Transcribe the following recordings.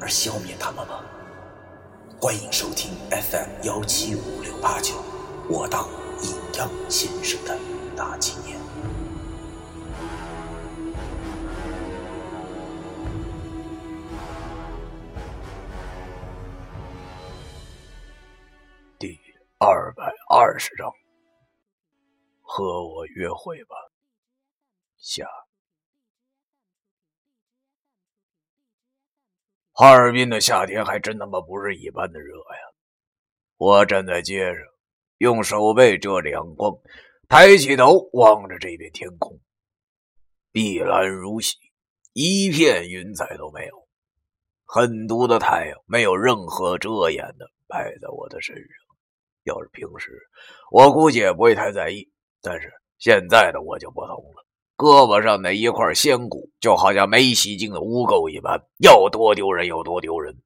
而消灭他们吗？欢迎收听 FM 幺七五六八九，我当阴阳先生的大纪念。二百二十章，和我约会吧。下，哈尔滨的夏天还真他妈不是一般的热呀！我站在街上，用手背遮着阳光，抬起头望着这片天空，碧蓝如洗，一片云彩都没有。狠毒的太阳没有任何遮掩的拍在我的身上。要是平时，我估计也不会太在意。但是现在的我就不同了，胳膊上那一块仙骨就好像没洗净的污垢一般，要多丢人有多丢人。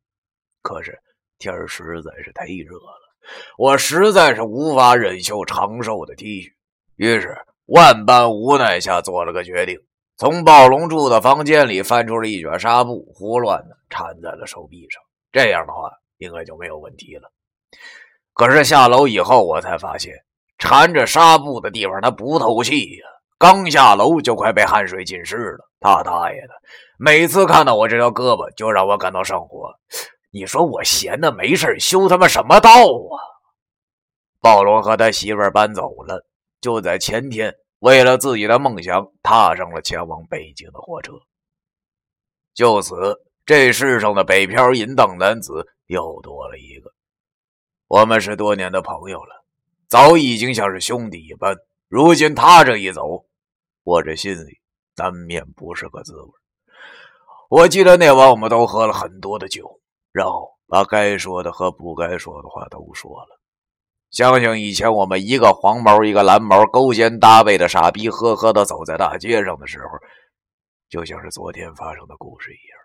可是天实在是太热了，我实在是无法忍受长寿的 T 恤，于是万般无奈下做了个决定，从暴龙住的房间里翻出了一卷纱布，胡乱的缠在了手臂上。这样的话，应该就没有问题了。可是下楼以后，我才发现缠着纱布的地方它不透气呀！刚下楼就快被汗水浸湿了。他大爷的！每次看到我这条胳膊，就让我感到上火。你说我闲的没事修他妈什么道啊？暴龙和他媳妇搬走了，就在前天，为了自己的梦想，踏上了前往北京的火车。就此，这世上的北漂淫荡男子又多了一个。我们是多年的朋友了，早已经像是兄弟一般。如今他这一走，我这心里难免不是个滋味。我记得那晚我们都喝了很多的酒，然后把该说的和不该说的话都说了。想想以前我们一个黄毛一个蓝毛勾肩搭背的傻逼呵呵的走在大街上的时候，就像是昨天发生的故事一样。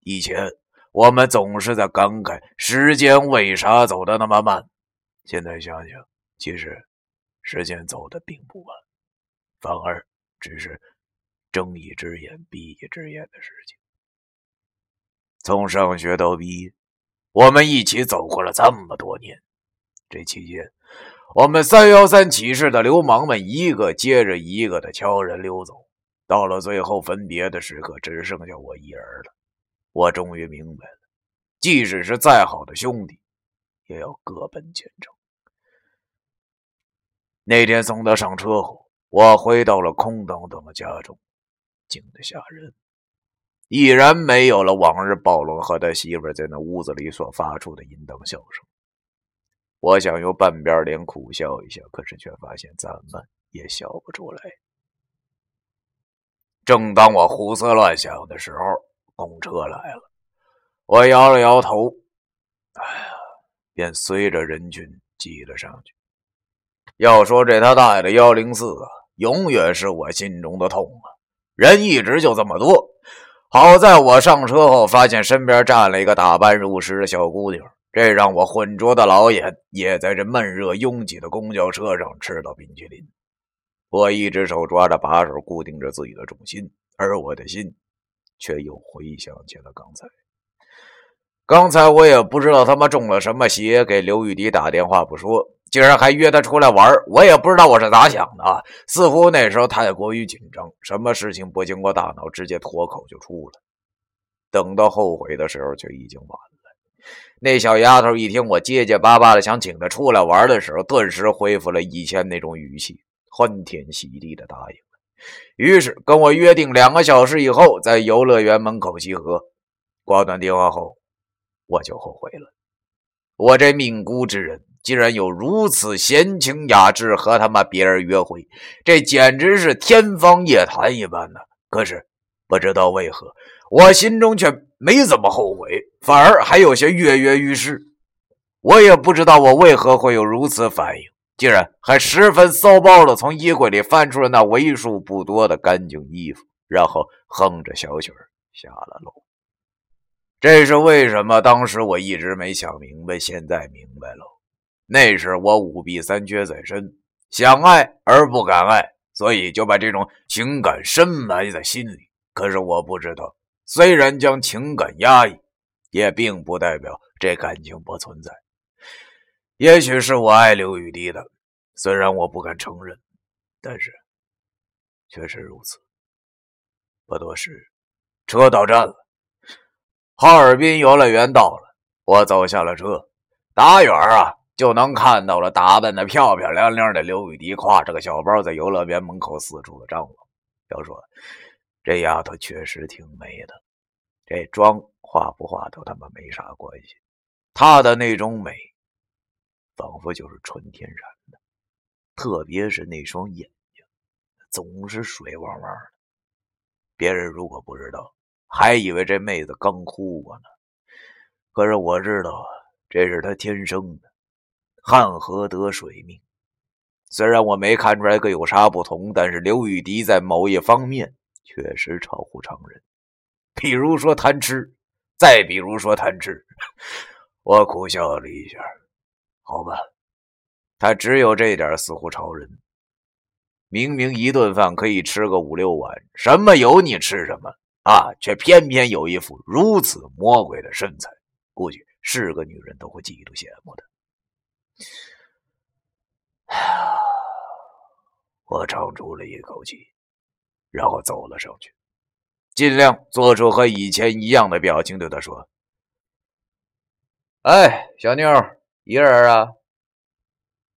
以前。我们总是在感慨时间为啥走得那么慢。现在想想，其实时间走得并不慢，反而只是睁一只眼闭一只眼的事情。从上学到毕业，我们一起走过了这么多年。这期间，我们三幺三起事的流氓们一个接着一个的悄然溜走。到了最后分别的时刻，只剩下我一人了。我终于明白了，即使是再好的兄弟，也要各奔前程。那天送他上车后，我回到了空荡荡的家中，静得吓人，已然没有了往日暴龙和他媳妇在那屋子里所发出的淫荡笑声。我想用半边脸苦笑一下，可是却发现怎么也笑不出来。正当我胡思乱想的时候，公车来了，我摇了摇头，哎呀，便随着人群挤了上去。要说这他大爷的幺零四啊，永远是我心中的痛啊！人一直就这么多，好在我上车后发现身边站了一个打扮入时的小姑娘，这让我浑浊的老眼也在这闷热拥挤的公交车上吃到冰淇淋。我一只手抓着把手，固定着自己的重心，而我的心。却又回想起了刚才，刚才我也不知道他妈中了什么邪，给刘玉迪打电话不说，竟然还约他出来玩我也不知道我是咋想的啊！似乎那时候太过于紧张，什么事情不经过大脑，直接脱口就出了。等到后悔的时候，却已经晚了。那小丫头一听我结结巴巴的想请她出来玩的时候，顿时恢复了以前那种语气，欢天喜地的答应了。于是跟我约定两个小时以后在游乐园门口集合。挂断电话后，我就后悔了。我这命孤之人，竟然有如此闲情雅致和他妈别人约会，这简直是天方夜谭一般的。可是不知道为何，我心中却没怎么后悔，反而还有些跃跃欲试。我也不知道我为何会有如此反应，竟然还十分骚包的从衣柜里翻出了那为数不多的干净衣服，然后哼着小曲下了楼。这是为什么？当时我一直没想明白，现在明白了。那时我五弊三缺在身，想爱而不敢爱，所以就把这种情感深埋在心里。可是我不知道，虽然将情感压抑，也并不代表这感情不存在。也许是我爱刘雨滴的，虽然我不敢承认，但是确实如此。不多时，车到站了，哈尔滨游乐园到了。我走下了车，打远啊就能看到了打扮的漂漂亮亮的刘雨迪，挎着个小包在游乐园门口四处的张望。要说这丫头确实挺美的，这妆化不化都他妈没啥关系，她的那种美。仿佛就是纯天然的，特别是那双眼睛，总是水汪汪的。别人如果不知道，还以为这妹子刚哭过呢。可是我知道，这是她天生的，汉河得水命。虽然我没看出来个有啥不同，但是刘雨迪在某一方面确实超乎常人，比如说贪吃，再比如说贪吃。我苦笑了一下。好吧，他只有这点似乎超人。明明一顿饭可以吃个五六碗，什么油腻吃什么啊，却偏偏有一副如此魔鬼的身材，估计是个女人都会嫉妒羡慕的。我长出了一口气，然后走了上去，尽量做出和以前一样的表情，对他说：“哎，小妞。”一个人啊！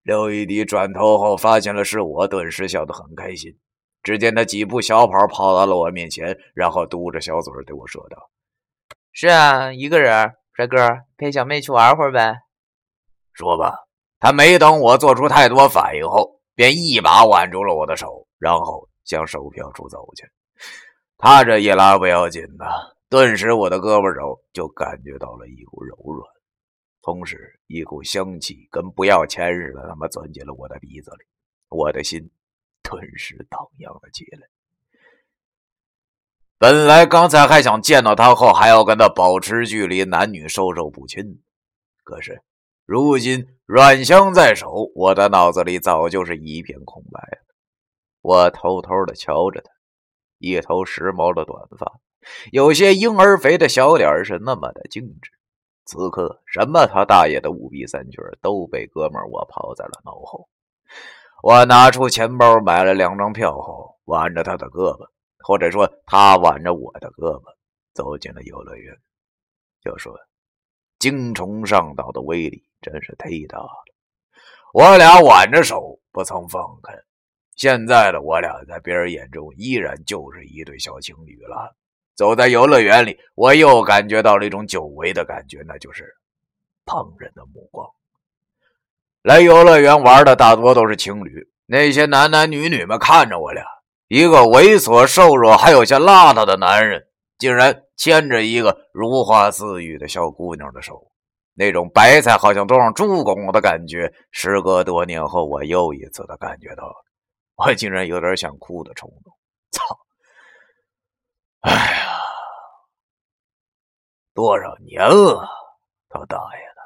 刘玉迪转头后发现了是我，顿时笑得很开心。只见他几步小跑跑到了我面前，然后嘟着小嘴对我说道：“是啊，一个人，帅哥，陪小妹去玩会儿呗。”说吧，他没等我做出太多反应后，便一把挽住了我的手，然后向售票处走去。他这一拉不要紧呐，顿时我的胳膊肘就感觉到了一股柔软。同时，一股香气跟不要钱似的，他妈钻进了我的鼻子里，我的心顿时荡漾了起来。本来刚才还想见到他后还要跟他保持距离，男女授受不亲，可是如今软香在手，我的脑子里早就是一片空白了。我偷偷的瞧着他，一头时髦的短发，有些婴儿肥的小脸是那么的精致。此刻，什么他大爷的五弊三缺都被哥们我抛在了脑后。我拿出钱包买了两张票后，挽着他的胳膊，或者说他挽着我的胳膊，走进了游乐园。就说精虫上脑的威力真是忒大了。我俩挽着手不曾放开，现在的我俩在别人眼中依然就是一对小情侣了。走在游乐园里，我又感觉到了一种久违的感觉，那就是旁人的目光。来游乐园玩的大多都是情侣，那些男男女女们看着我俩，一个猥琐瘦弱还有些邋遢的男人，竟然牵着一个如花似玉的小姑娘的手，那种白菜好像都让猪拱的感觉，时隔多年后，我又一次的感觉到了，我竟然有点想哭的冲动。操！哎呀！多少年了，他大爷的！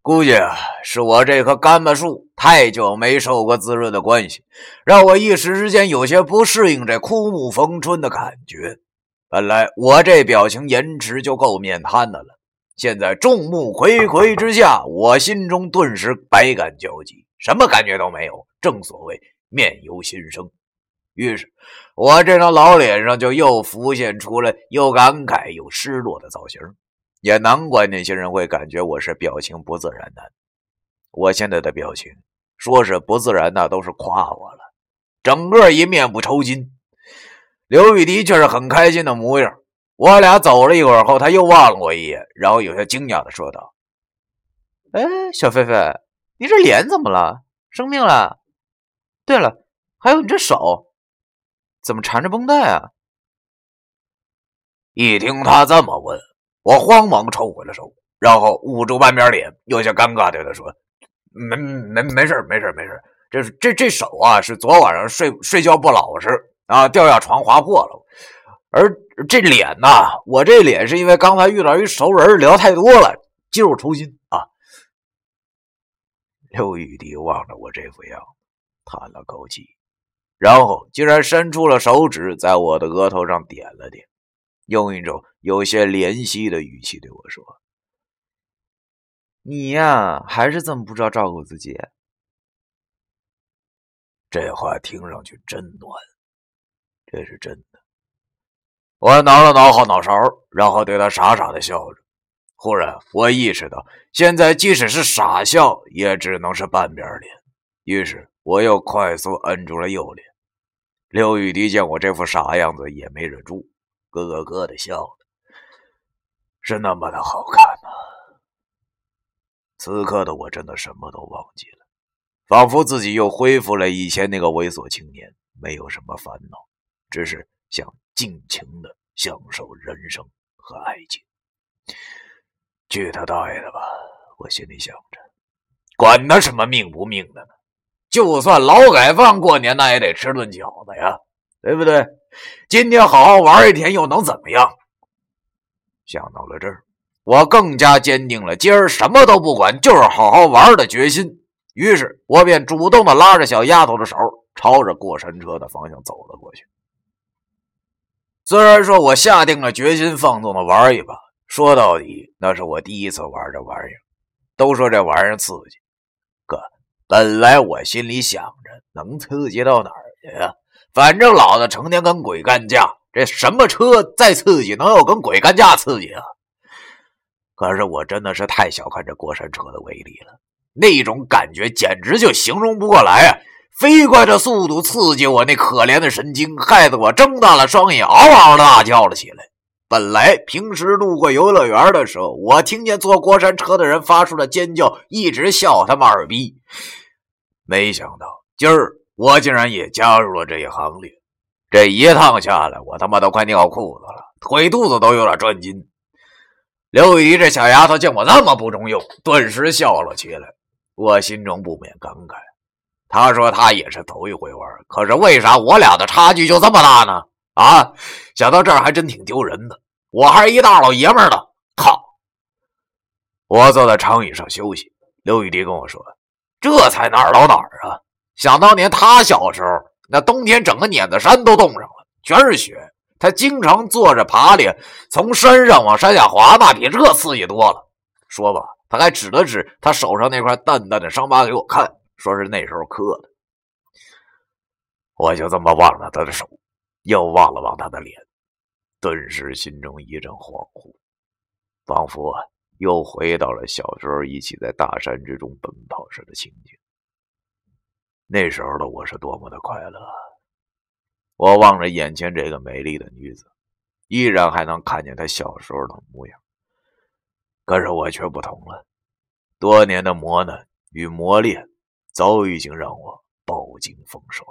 估计啊是我这棵干巴树太久没受过滋润的关系，让我一时之间有些不适应这枯木逢春的感觉。本来我这表情延迟就够面瘫的了，现在众目睽睽之下，我心中顿时百感交集，什么感觉都没有。正所谓面由心生。于是，我这张老脸上就又浮现出了又感慨又失落的造型。也难怪那些人会感觉我是表情不自然的。我现在的表情，说是不自然，那都是夸我了。整个一面不抽筋。刘雨迪却是很开心的模样。我俩走了一会儿后，他又望了我一眼，然后有些惊讶的说道：“哎，小菲菲，你这脸怎么了？生病了？对了，还有你这手。”怎么缠着绷带啊？一听他这么问，我慌忙抽回了手，然后捂住半边脸，有些尴尬对他说：“没没没事没事没事这这这手啊，是昨晚上睡睡觉不老实啊，掉下床划破了。而这脸呐，我这脸是因为刚才遇到一熟人，聊太多了，肌肉抽筋啊。”刘雨迪望着我这副样子，叹了口气，然后竟然伸出了手指，在我的额头上点了点，用一种有些怜惜的语气对我说：“你呀，还是这么不知道照顾自己。”这话听上去真暖，这是真的。我挠了挠后脑勺，然后对他傻傻的笑着。忽然，我意识到，现在即使是傻笑，也只能是半边脸。于是，我又快速摁住了右脸。刘雨迪见我这副傻样子，也没忍住，咯咯咯的笑，是那么的好看呐。此刻的我真的什么都忘记了，仿佛自己又恢复了以前那个猥琐青年，没有什么烦恼，只是想尽情的享受人生和爱情。去他大爷的吧！我心里想着，管他什么命不命的呢？就算劳改犯过年，那也得吃顿饺子呀，对不对？今天好好玩一天，又能怎么样？想到了这儿，我更加坚定了今儿什么都不管，就是好好玩的决心。于是，我便主动的拉着小丫头的手，朝着过山车的方向走了过去。虽然说我下定了决心，放纵的玩一把。说到底，那是我第一次玩这玩意儿。都说这玩意儿刺激，哥，本来我心里想着能刺激到哪儿去呀？反正老子成天跟鬼干架，这什么车再刺激，能有跟鬼干架刺激啊？可是我真的是太小看这过山车的威力了，那种感觉简直就形容不过来啊！飞快的速度刺激我那可怜的神经，害得我睁大了双眼，嗷嗷的大叫了起来。本来平时路过游乐园的时候，我听见坐过山车的人发出的尖叫，一直笑他妈二逼。没想到今儿我竟然也加入了这一行列。这一趟下来，我他妈都快尿裤子了，腿肚子都有点转筋。刘雨迪这小丫头见我那么不中用，顿时笑了起来。我心中不免感慨：他说他也是头一回玩，可是为啥我俩的差距就这么大呢？啊，想到这儿还真挺丢人的。我还是一大老爷们呢，靠！我坐在长椅上休息。刘雨迪跟我说：“这才哪儿到哪儿啊？想当年他小时候，那冬天整个碾子山都冻上了，全是雪。他经常坐着爬犁，从山上往山下滑，那比这刺激多了。说吧，他还指了指他手上那块淡淡的伤疤给我看，说是那时候磕的。我就这么望着他的手。”又望了望他的脸，顿时心中一阵恍惚，仿佛又回到了小时候一起在大山之中奔跑时的情景。那时候的我是多么的快乐！我望着眼前这个美丽的女子，依然还能看见她小时候的模样。可是我却不同了，多年的磨难与磨练，早已经让我饱经风霜。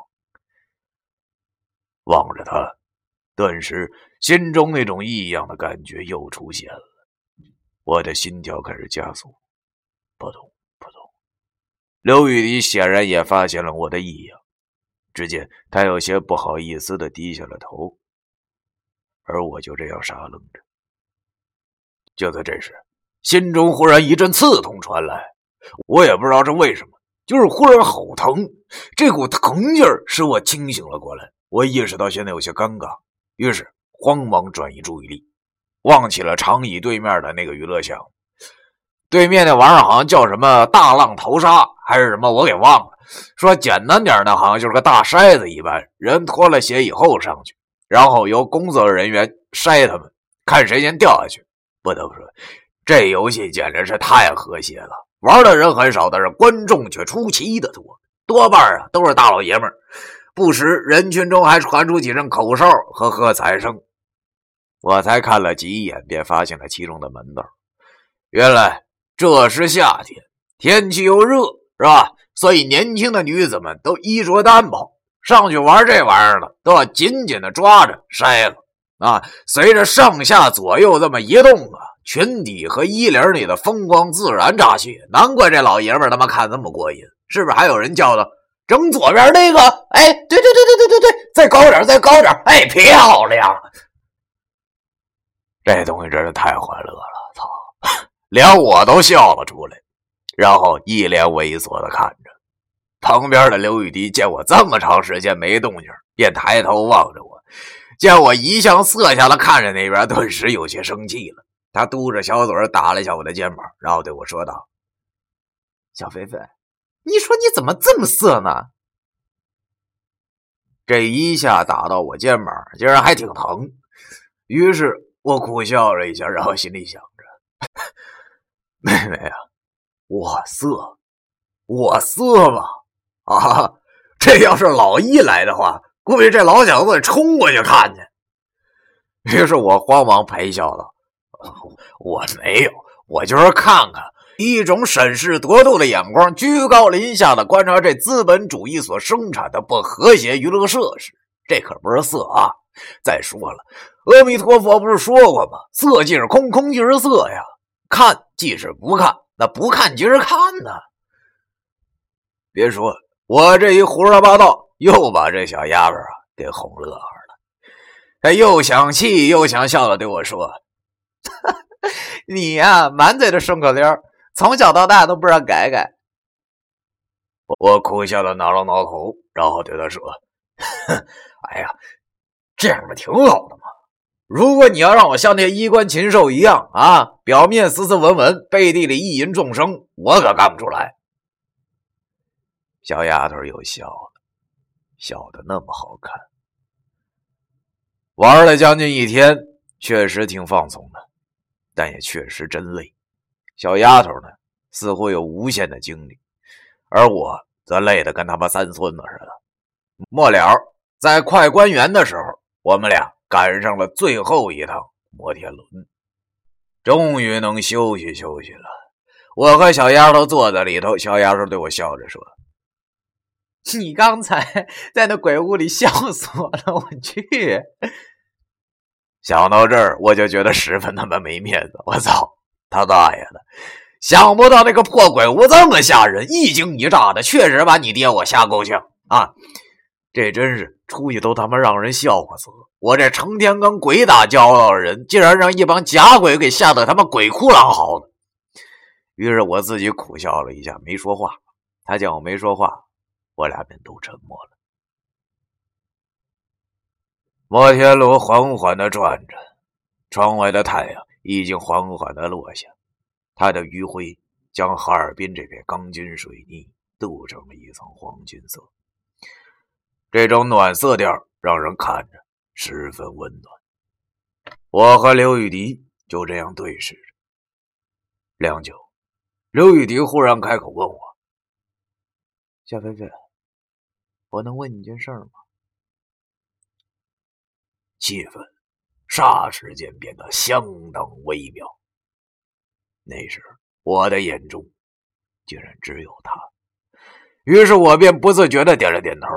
望着他，顿时心中那种异样的感觉又出现了，我的心跳开始加速，扑通扑通。刘雨迪显然也发现了我的异样，只见他有些不好意思的低下了头，而我就这样傻愣着。就在这时，心中忽然一阵刺痛传来，我也不知道是为什么，就是忽然好疼，这股疼劲儿使我清醒了过来。我意识到现在有些尴尬，于是慌忙转移注意力，望起了长椅对面的那个娱乐项目。对面那玩意儿好像叫什么“大浪淘沙”还是什么，我给忘了。说简单点呢，好像就是个大筛子一般，人脱了鞋以后上去，然后由工作人员筛他们，看谁先掉下去。不得不说，这游戏简直是太和谐了，玩的人很少，但是观众却出奇的多，多半啊都是大老爷们儿。不时，人群中还传出几声口哨和喝彩声。我才看了几眼，便发现了其中的门道。原来这是夏天，天气又热，是吧？所以年轻的女子们都衣着单薄，上去玩这玩意儿了都要紧紧的抓着筛子，啊，随着上下左右这么移动啊，裙底和衣领里的风光自然乍现。难怪这老爷们他妈看这么过瘾，是不是？还有人叫他整左边那个，哎，对对对对对对对，再高点，再高点，哎，漂亮！这东西真是太欢乐了，操，连我都笑了出来，然后一脸猥琐的看着旁边的刘雨迪。见我这么长时间没动静，便抬头望着我。见我一向色相的看着那边，顿时有些生气了。他嘟着小嘴打了一下我的肩膀，然后对我说道：“小菲菲，你说你怎么这么色呢？”这一下打到我肩膀，竟然还挺疼。于是我苦笑了一下，然后心里想着：“ 妹妹啊，我色，我色吗？啊，这要是老一来的话。”估计这老小子得冲过去看去。于是我慌忙陪笑道：“ 我没有，我就是看看，一种审视夺度的眼光，居高临下的观察这资本主义所生产的不和谐娱乐设施。这可不是色啊！再说了，阿弥陀佛不是说过吗？色即是空，空即是色呀。看即是不看，那不看即是看呢。别说我这一胡说八道。”又把这小丫头啊给哄乐呵了，他又想气又想笑的对我说：“ 你呀，满嘴的顺口溜，从小到大都不知道改改。”我苦笑的挠了挠头，然后对他说：“ 哎呀，这样不挺好的吗？如果你要让我像那衣冠禽兽一样啊，表面斯斯文文，背地里意淫众生，我可干不出来。”小丫头又笑了。笑得那么好看，玩了将近一天，确实挺放松的，但也确实真累。小丫头呢，似乎有无限的精力，而我则累得跟他妈三孙子似的。末了，在快关园的时候，我们俩赶上了最后一趟摩天轮，终于能休息休息了。我和小丫头坐在里头，小丫头对我笑着说。你刚才 在那鬼屋里笑死我了！我去，想到这儿我就觉得十分他妈没面子。我操，他大爷的！想不到那个破鬼屋这么吓人，一惊一乍的，确实把你爹我吓够呛啊！这真是出去都他妈让人笑话死了。我这成天跟鬼打交道的人，竟然让一帮假鬼给吓得他妈鬼哭狼嚎的。于是我自己苦笑了一下，没说话。他见我没说话。我俩便都沉默了。摩天轮缓缓的转着，窗外的太阳已经缓缓的落下，它的余晖将哈尔滨这片钢筋水泥镀成了一层黄金色。这种暖色调让人看着十分温暖。我和刘雨迪就这样对视着，良久，刘雨迪忽然开口问我：“夏菲菲。”我能问你件事吗？气氛霎时间变得相当微妙。那时我的眼中竟然只有他，于是我便不自觉的点了点头。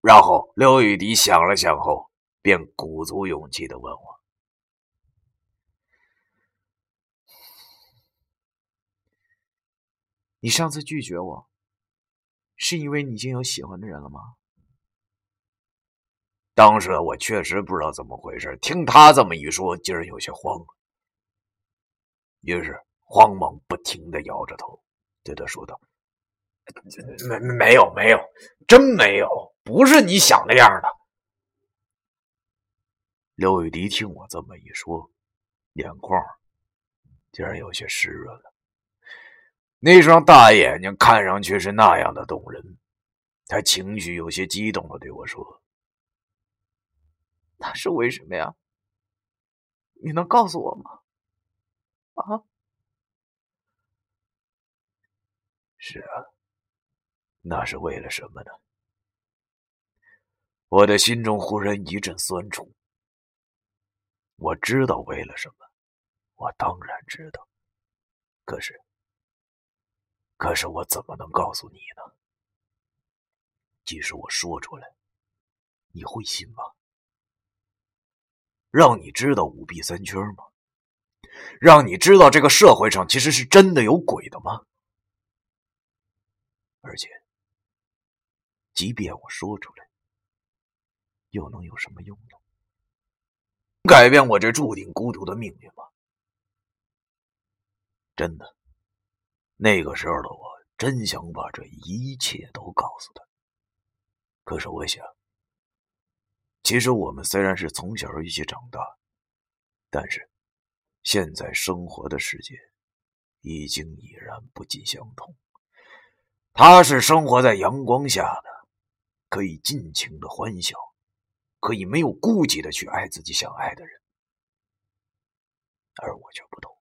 然后刘雨迪想了想后，便鼓足勇气的问我：“你上次拒绝我？”是因为你已经有喜欢的人了吗？当时我确实不知道怎么回事，听他这么一说，竟然有些慌。于是慌忙不停的摇着头，对他说道：“没没有没有，真没有，不是你想那样的。”刘雨迪听我这么一说，眼眶竟然有些湿润了。那双大眼睛看上去是那样的动人，他情绪有些激动的对我说：“那是为什么呀？你能告诉我吗？”“啊，是啊，那是为了什么呢？”我的心中忽然一阵酸楚。我知道为了什么，我当然知道，可是。可是我怎么能告诉你呢？即使我说出来，你会信吗？让你知道五弊三缺吗？让你知道这个社会上其实是真的有鬼的吗？而且，即便我说出来，又能有什么用呢？改变我这注定孤独的命运吗？真的，那个时候的我真想把这一切都告诉他。可是我想，其实我们虽然是从小一起长大，但是现在生活的世界已经已然不尽相同。他是生活在阳光下的，可以尽情的欢笑，可以没有顾忌的去爱自己想爱的人，而我却不同。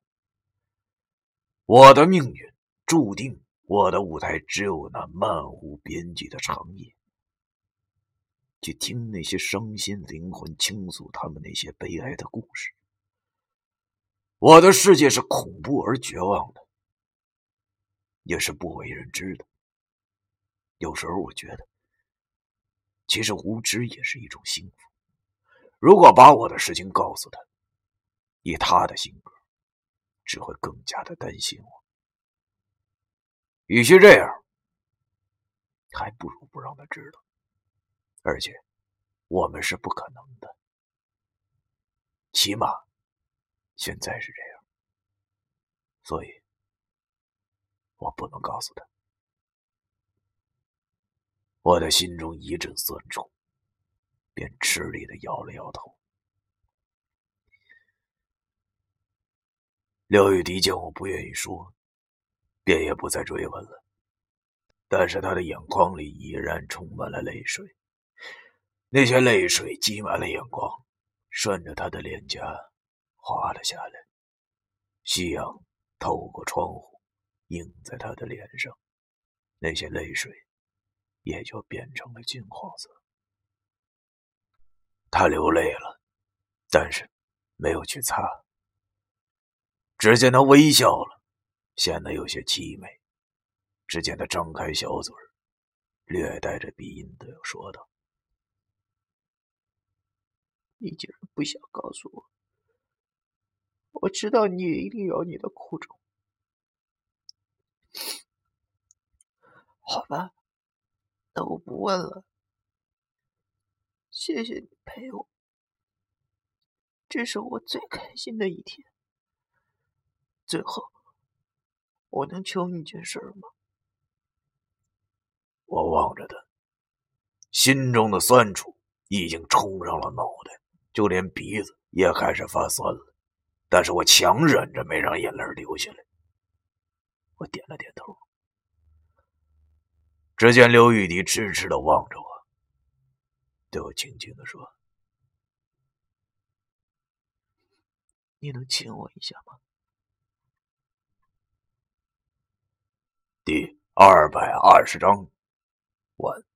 我的命运注定，我的舞台只有那漫无边际的长夜。去听那些伤心灵魂倾诉他们那些悲哀的故事。我的世界是恐怖而绝望的，也是不为人知的。有时候我觉得，其实无知也是一种幸福。如果把我的事情告诉他，以他的性格，只会更加的担心我。与其这样，还不如不让他知道。而且，我们是不可能的，起码现在是这样，所以，我不能告诉他。我的心中一阵酸楚，便吃力的摇了摇头。廖玉迪见我不愿意说，便也不再追问了。但是他的眼眶里依然充满了泪水，那些泪水积满了眼眶，顺着他的脸颊滑了下来。夕阳透过窗户，映在他的脸上，那些泪水。也就变成了金黄色。他流泪了，但是没有去擦。只见他微笑了，显得有些凄美。只见他张开小嘴略带着鼻音的说道：“你竟然不想告诉我，我知道你一定有你的苦衷。好吧。”那我不问了，谢谢你陪我，这是我最开心的一天。最后，我能求你件事吗？我望着他，心中的酸楚已经冲上了脑袋，就连鼻子也开始发酸了。但是我强忍着没让眼泪流下来。我点了点头。只见刘玉迪痴痴的望着我，对我轻轻的说：“你能亲我一下吗？”第二百二十章完。